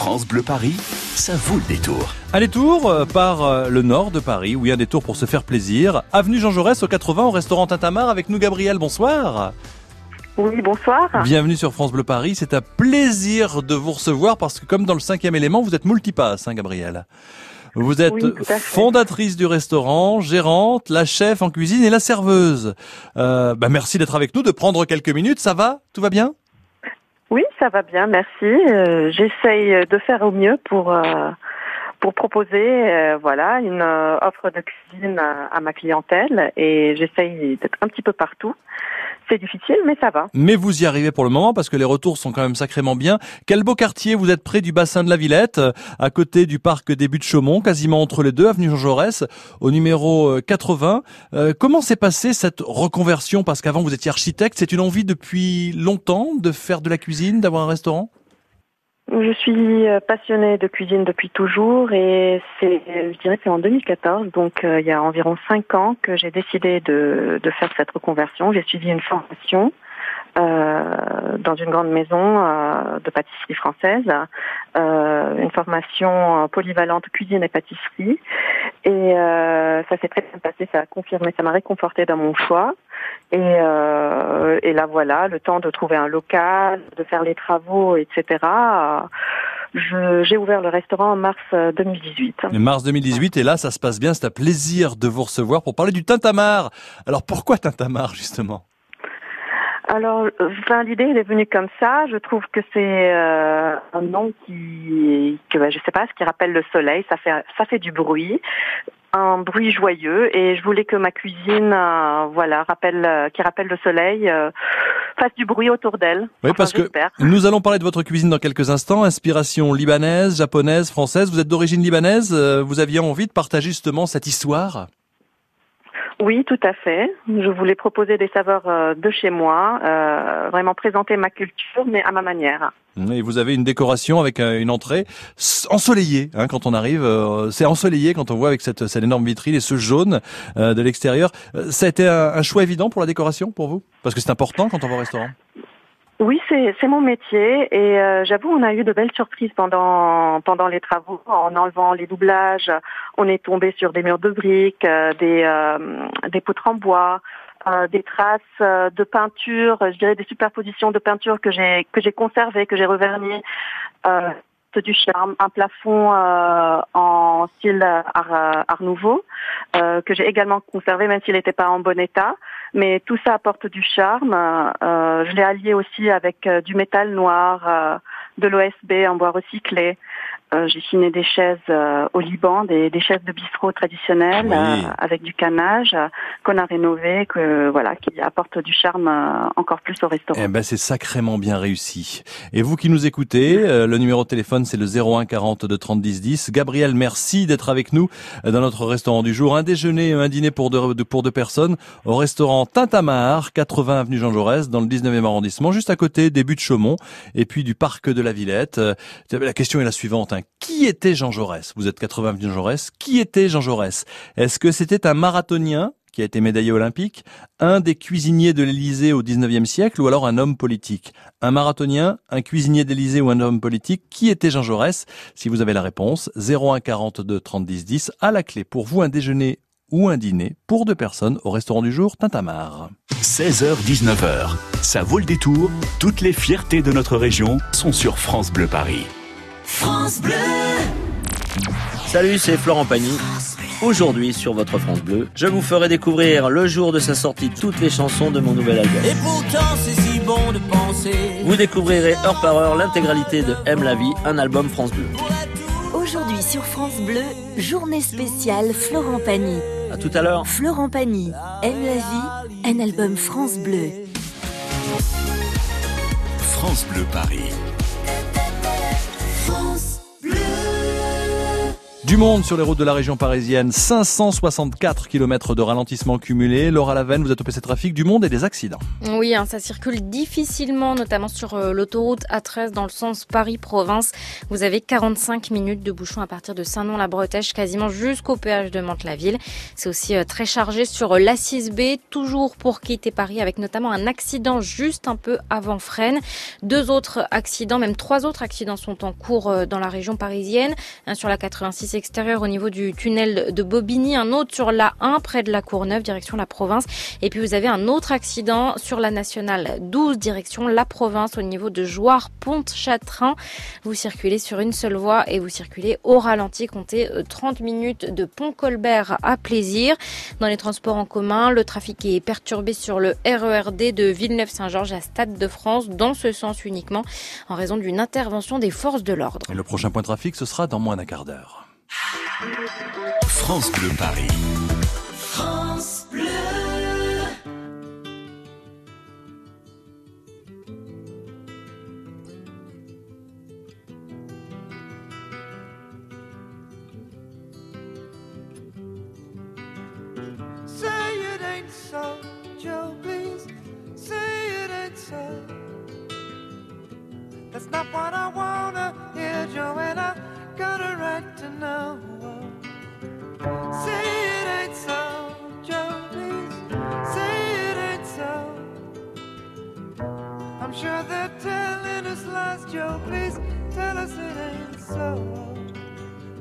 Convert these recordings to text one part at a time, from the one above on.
France Bleu Paris, ça vaut le détour. Un détour euh, par euh, le nord de Paris, oui, un détour pour se faire plaisir. Avenue Jean Jaurès au 80 au restaurant Tintamar avec nous Gabriel, bonsoir. Oui, bonsoir. Bienvenue sur France Bleu Paris, c'est un plaisir de vous recevoir parce que comme dans le cinquième élément, vous êtes multipasse, hein, Gabriel. Vous êtes Oui, fondatrice du restaurant, gérante, la chef en cuisine et la serveuse. Euh, bah merci d'être avec nous, de prendre quelques minutes. Ça va? Tout va bien? Oui, ça va bien, merci. Euh, J'essaye de faire au mieux pour euh, pour proposer euh, voilà une euh, offre de cuisine à, à ma clientèle et j'essaye d'être un petit peu partout. C'est difficile, mais ça va. Mais vous y arrivez pour le moment parce que les retours sont quand même sacrément bien. Quel beau quartier, vous êtes près du bassin de la Villette, euh, à côté du parc des Buttes Chaumont, quasiment entre les deux, avenue Jean Jaurès, au numéro euh, 80. Euh, comment s'est passée cette reconversion? Parce qu'avant vous étiez architecte, c'est une envie depuis longtemps de faire de la cuisine, d'avoir un restaurant? Je suis passionnée de cuisine depuis toujours et c'est, je dirais, que c'est en 2014, donc euh, il y a environ cinq ans que j'ai décidé de, de faire cette reconversion. J'ai suivi une formation euh, dans une grande maison euh, de pâtisserie française, euh, une formation polyvalente cuisine et pâtisserie. Et euh, ça s'est très bien passé, ça a confirmé, ça m'a réconforté dans mon choix. Et, euh, et là voilà, le temps de trouver un local, de faire les travaux, etc. J'ai ouvert le restaurant en mars euh, 2018. Le mars 2018, et là ça se passe bien, c'est un plaisir de vous recevoir pour parler du Tintamarre. Alors pourquoi Tintamarre justement? Alors, enfin, l'idée elle est venue comme ça. Je trouve que c'est euh, un nom qui, que bah, je sais pas, ce qui rappelle le soleil. Ça fait, ça fait du bruit, un bruit joyeux, et je voulais que ma cuisine, euh, voilà, rappelle, euh, qui rappelle le soleil, euh, fasse du bruit autour d'elle. Oui, Enfin, parce que nous allons parler de votre cuisine dans quelques instants. Inspiration libanaise, japonaise, française. Vous êtes d'origine libanaise. Vous aviez envie de partager justement cette histoire Oui, tout à fait. Je voulais proposer des saveurs euh, de chez moi, euh, vraiment présenter ma culture, mais à ma manière. Et vous avez une décoration avec euh, une entrée ensoleillée hein, quand on arrive. euh, C'est ensoleillé quand on voit avec cette, cette énorme vitrine et ce jaune euh, de l'extérieur. Euh, Ça a été un, un choix évident pour la décoration pour vous? Parce que c'est important quand on va au restaurant? Oui, c'est mon métier et euh, j'avoue on a eu de belles surprises pendant pendant les travaux en enlevant les doublages. On est tombé sur des murs de briques, euh, des euh, des poutres en bois, des traces de peinture, je dirais des superpositions de peinture que j'ai que j'ai conservées, que j'ai revernies. Euh, du charme, un plafond euh, en style art, art nouveau euh, que j'ai également conservé même s'il n'était pas en bon état. Mais tout ça apporte du charme. Euh, je l'ai allié aussi avec euh, du métal noir, euh, de l'OSB en bois recyclé. Euh, J'ai chiné des chaises euh, au Liban, des, des chaises de bistrot traditionnelles Oui. euh, avec du canage euh, qu'on a rénové, que voilà, qui apporte du charme euh, encore plus au restaurant. Eh ben c'est sacrément bien réussi. Et vous qui nous écoutez, euh, le numéro de téléphone c'est le 01 40 de 30 10 10. Gabriel, merci d'être avec nous dans notre restaurant du jour. Un déjeuner, un dîner pour deux, de- pour deux personnes au restaurant Tintamar, 80 avenue Jean Jaurès, dans le 19e arrondissement, juste à côté des buts de Chaumont et puis du parc de la Villette. La question est la suivante. hein. Qui était Jean Jaurès? Vous êtes 80 avenue Jean Jaurès. Qui était Jean Jaurès? Est-ce que c'était un marathonien qui a été médaillé olympique, un des cuisiniers de l'Élysée au 19e siècle ou alors un homme politique? Un marathonien, un cuisinier d'Élysée ou un homme politique Qui était Jean Jaurès? Si vous avez la réponse, 01 42 30 10 10 à la clé pour vous un déjeuner ou un dîner pour deux personnes au restaurant du jour Tintamar. 16h-19h, ça vaut le détour. Toutes les fiertés de notre région sont sur France Bleu Paris. Salut, c'est Florent Pagny. Aujourd'hui, sur votre France Bleu, je vous ferai découvrir le jour de sa sortie toutes les chansons de mon nouvel album. Et pourtant c'est si bon de penser Vous découvrirez heure par heure l'intégralité de Aime la vie, un album France Bleu. Aujourd'hui sur France Bleu, journée spéciale Florent Pagny. À tout à l'heure. Florent Pagny, Aime la vie, un album France Bleu. France Bleu Paris. France. Du monde sur les routes de la région parisienne, 564 km de ralentissement cumulé. Laura Lavenne, vous êtes au PC Trafic, du monde et des accidents. Oui, hein, ça circule difficilement, notamment sur euh, l'autoroute A13 dans le sens Paris-Province. Vous avez 45 minutes de bouchon à partir de Saint-Nom-la-Bretèche, quasiment jusqu'au péage de Mantes-la-Ville. C'est aussi euh, très chargé sur la 6B, toujours pour quitter Paris, avec notamment un accident juste un peu avant Fresnes. Deux autres accidents, même trois autres accidents sont en cours euh, dans la région parisienne. Sur la 86 extérieur au niveau du tunnel de Bobigny, un autre sur la 1 près de la Courneuve, direction la province. Et puis vous avez un autre accident sur la nationale 12, direction la province, au niveau de Joire-Pont-Chatrin. Vous circulez sur une seule voie et vous circulez au ralenti. Comptez 30 minutes de Pont-Colbert à plaisir. Dans les transports en commun, le trafic est perturbé sur le RERD de Villeneuve-Saint-Georges à Stade de France, dans ce sens uniquement, en raison d'une intervention des forces de l'ordre. Et le prochain point trafic, ce sera dans moins d'un quart d'heure. France Bleu Paris. France Bleu. Say it ain't so, Joe, please. Say it ain't so. That's not what I wanna hear, I got a right to know. Say it ain't so, Joe, please. Say it ain't so. I'm sure they're telling us lies, Joe, please tell us it ain't so.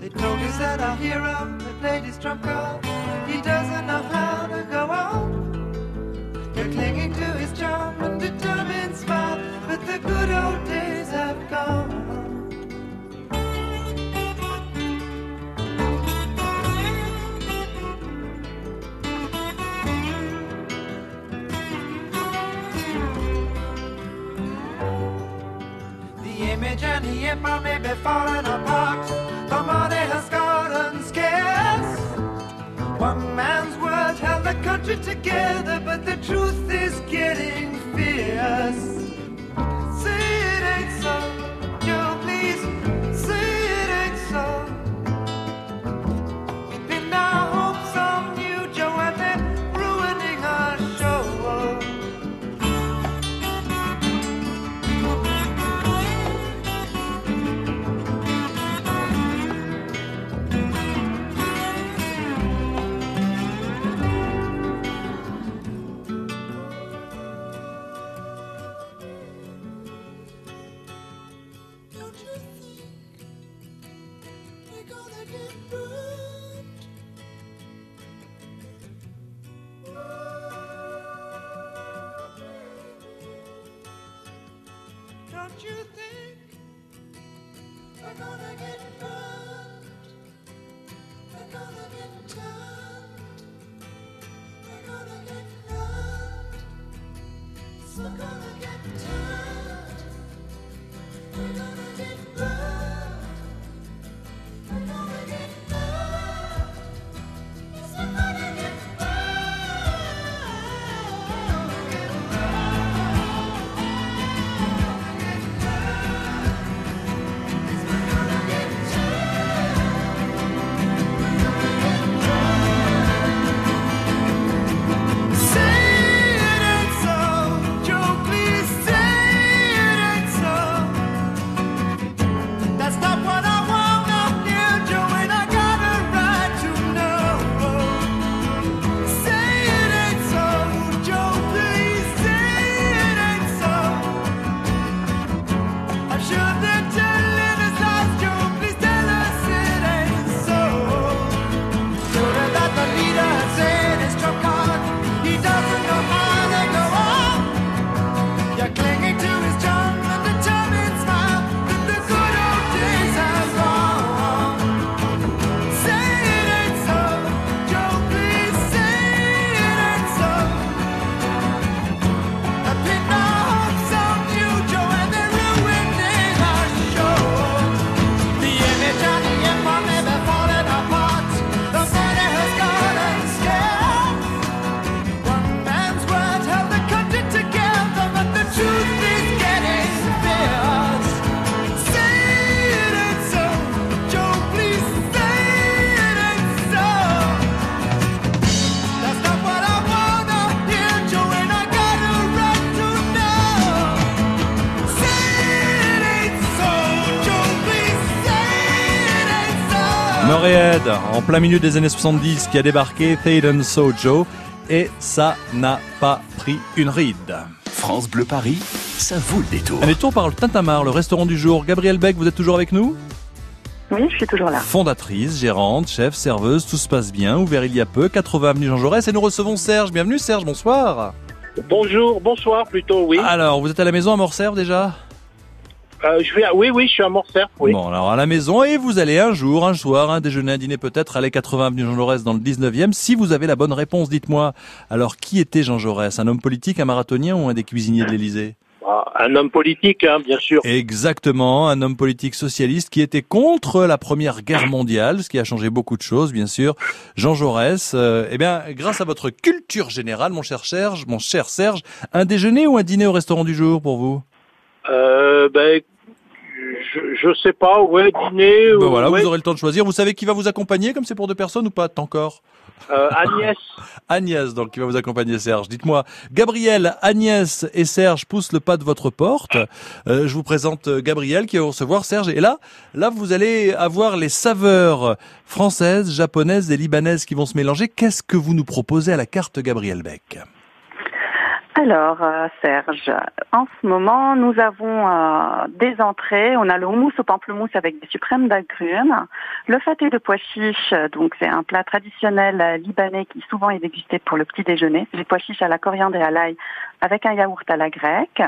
They told us that our hero, the lady's trump card, he doesn't know how to go on. They're clinging to his charm and determined smile, but the good old days have gone. Image and the empire may be falling apart. The money has gotten scarce. One man's word held the country together, but the truth is getting fierce. Don't you think we're gonna get Murray en plein milieu des années 70, qui a débarqué, Thaden Sojo, et ça n'a pas pris une ride. France Bleu Paris, ça vaut le détour. Un détour par le Tintamarre, le restaurant du jour. Gabriel Beck, vous êtes toujours avec nous? Oui, je suis toujours là. Fondatrice, gérante, chef, serveuse, tout se passe bien, ouvert il y a peu, 80 avenue Jean Jaurès, et nous recevons Serge. Bienvenue Serge, bonsoir. Bonjour, bonsoir plutôt, oui. Alors, vous êtes à la maison à Morcerf déjà? Euh, je vais, oui, oui, je suis à Morcerf, oui. Bon, alors à la maison, et vous allez un jour, un soir, un déjeuner, un dîner peut-être, aller 80 avenue Jean Jaurès dans le 19e. Si vous avez la bonne réponse, dites-moi. Alors, qui était Jean Jaurès? Un homme politique, un marathonien ou un des cuisiniers de l'Élysée? Ah, un homme politique, hein, bien sûr. Exactement, un homme politique socialiste qui était contre la Première Guerre mondiale, ce qui a changé beaucoup de choses, bien sûr. Jean Jaurès, euh, eh bien, grâce à votre culture générale, mon cher Serge, mon cher Serge, un déjeuner ou un dîner au restaurant du jour pour vous? Euh, ben, je, je sais pas, ouais, dîner. Ben ou- voilà, ouais, vous aurez le temps de choisir. Vous savez qui va vous accompagner, comme c'est pour deux personnes ou pas encore? Euh, Agnès. Agnès, donc, qui va vous accompagner, Serge. Dites-moi, Gabriel, Agnès et Serge poussent le pas de votre porte. Euh, je vous présente euh, Gabriel qui va vous recevoir Serge. Et là, là, vous allez avoir les saveurs françaises, japonaises et libanaises qui vont se mélanger. Qu'est-ce que vous nous proposez à la carte, Gabriel Beck? Alors, euh, Serge, en ce moment, nous avons euh, des entrées. On a le houmous au pamplemousse avec des suprêmes d'agrumes, le faté de pois chiches, donc c'est un plat traditionnel euh, libanais qui souvent est dégusté pour le petit déjeuner. Des pois chiches à la coriandre et à l'ail avec un yaourt à la grecque.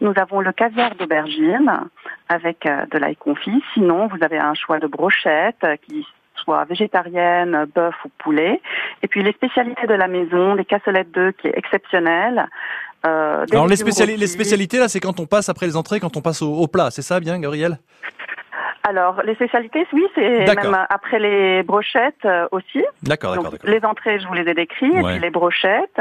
Nous avons le caviar d'aubergine avec euh, de l'ail confit. Sinon, vous avez un choix de brochettes qui soit végétarienne, bœuf ou poulet. Et puis les spécialités de la maison, les cassolettes d'œufs qui est exceptionnel. Euh, Alors, les, spéciali- les spécialités, là, c'est quand on passe après les entrées, quand on passe au, au plat. C'est ça, bien, Gabriel? Alors, les spécialités, oui, c'est même après les brochettes euh, aussi. D'accord, d'accord, les entrées, je vous les ai décrites, et puis les brochettes,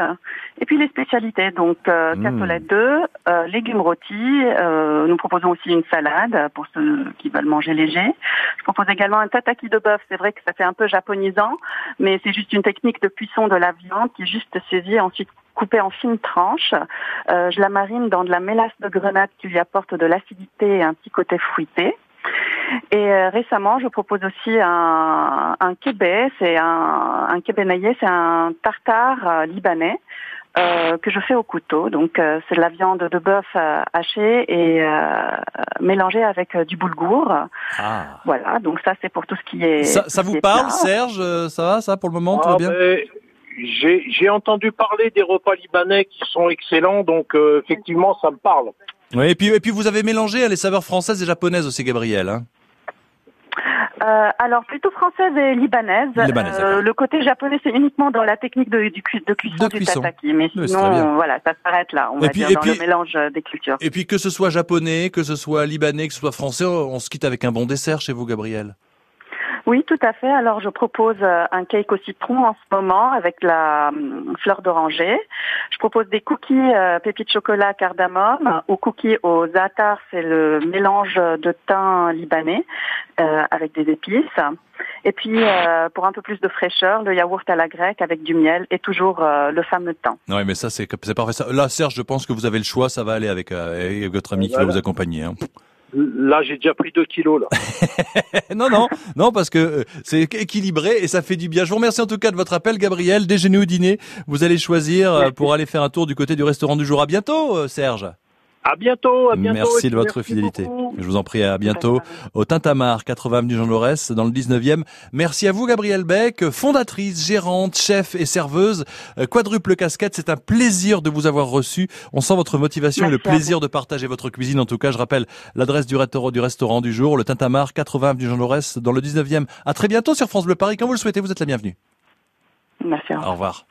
et puis les spécialités, donc euh, Mm. cassolettes d'œufs, euh, légumes rôtis. euh, nous proposons aussi une salade pour ceux qui veulent manger léger. Je propose également un tataki de bœuf. C'est vrai que ça fait un peu japonisant, mais c'est juste une technique de cuisson de la viande qui est juste saisie et ensuite coupée en fines tranches. Euh, je la marine dans de la mélasse de grenade qui lui apporte de l'acidité et un petit côté fruité. Et euh, récemment, je propose aussi un, un kébé, c'est un, un kébé naillé, c'est un tartare euh, libanais euh, que je fais au couteau. Donc euh, c'est de la viande de bœuf euh, hachée et euh, mélangée avec euh, du boulgour. Ah. Voilà, donc ça c'est pour tout ce qui est. Ça, ça vous parle, plat. Serge Euh, Ça va, ça, pour le moment Tout Ah, va bien ben, j'ai j'ai entendu parler des repas libanais qui sont excellents, donc euh, effectivement, ça me parle. Oui, et puis, et puis vous avez mélangé hein, les saveurs françaises et japonaises aussi, Gabriel. Hein Euh, alors plutôt française et libanaise. Libanaise, Euh, le côté japonais c'est uniquement dans la technique de, du de cuisson De du cuisson. tataki, mais Oui, sinon voilà, ça s'arrête là. On Et va puis- dire dans puis- le mélange euh, des cultures. Et puis que ce soit japonais, que ce soit libanais, que ce soit français, on se quitte avec un bon dessert chez vous, Gabriel. Oui, tout à fait. Alors, je propose euh, un cake au citron en ce moment avec la hum, fleur d'oranger. Je propose des cookies euh, pépites chocolat cardamome ou cookies au za'atar, c'est le mélange de thym libanais euh, avec des épices. Et puis, euh, pour un peu plus de fraîcheur, le yaourt à la grecque avec du miel et toujours euh, le fameux thym. Ouais, mais ça, c'est parfait. Là, Serge, je pense que vous avez le choix, ça va aller avec, euh, avec votre ami qui va vous accompagner. hein. Là, j'ai déjà pris deux kilos, là. non, non, non, parce que euh, c'est équilibré et ça fait du bien. Je vous remercie en tout cas de votre appel, Gabriel. Déjeuner ou dîner, vous allez choisir euh, pour aller faire un tour du côté du restaurant du jour. À bientôt, euh, Serge. À bientôt, à bientôt. Merci de votre merci fidélité. beaucoup. Je vous en prie, à bientôt au Tintamarre, 80 avenue Jean Jaurès, dans le 19e. Merci à vous, Gabrielle Beck, fondatrice, gérante, chef et serveuse. Euh, Quadruple casquette, c'est un plaisir de vous avoir reçu. On sent votre motivation et le plaisir de partager votre cuisine. En tout cas, je rappelle l'adresse du restaurant du restaurant du jour, le Tintamarre, 80 avenue Jean Jaurès, dans le 19e. À très bientôt sur France Bleu Paris. Quand vous le souhaitez, vous êtes la bienvenue. Merci. au revoir. Au revoir.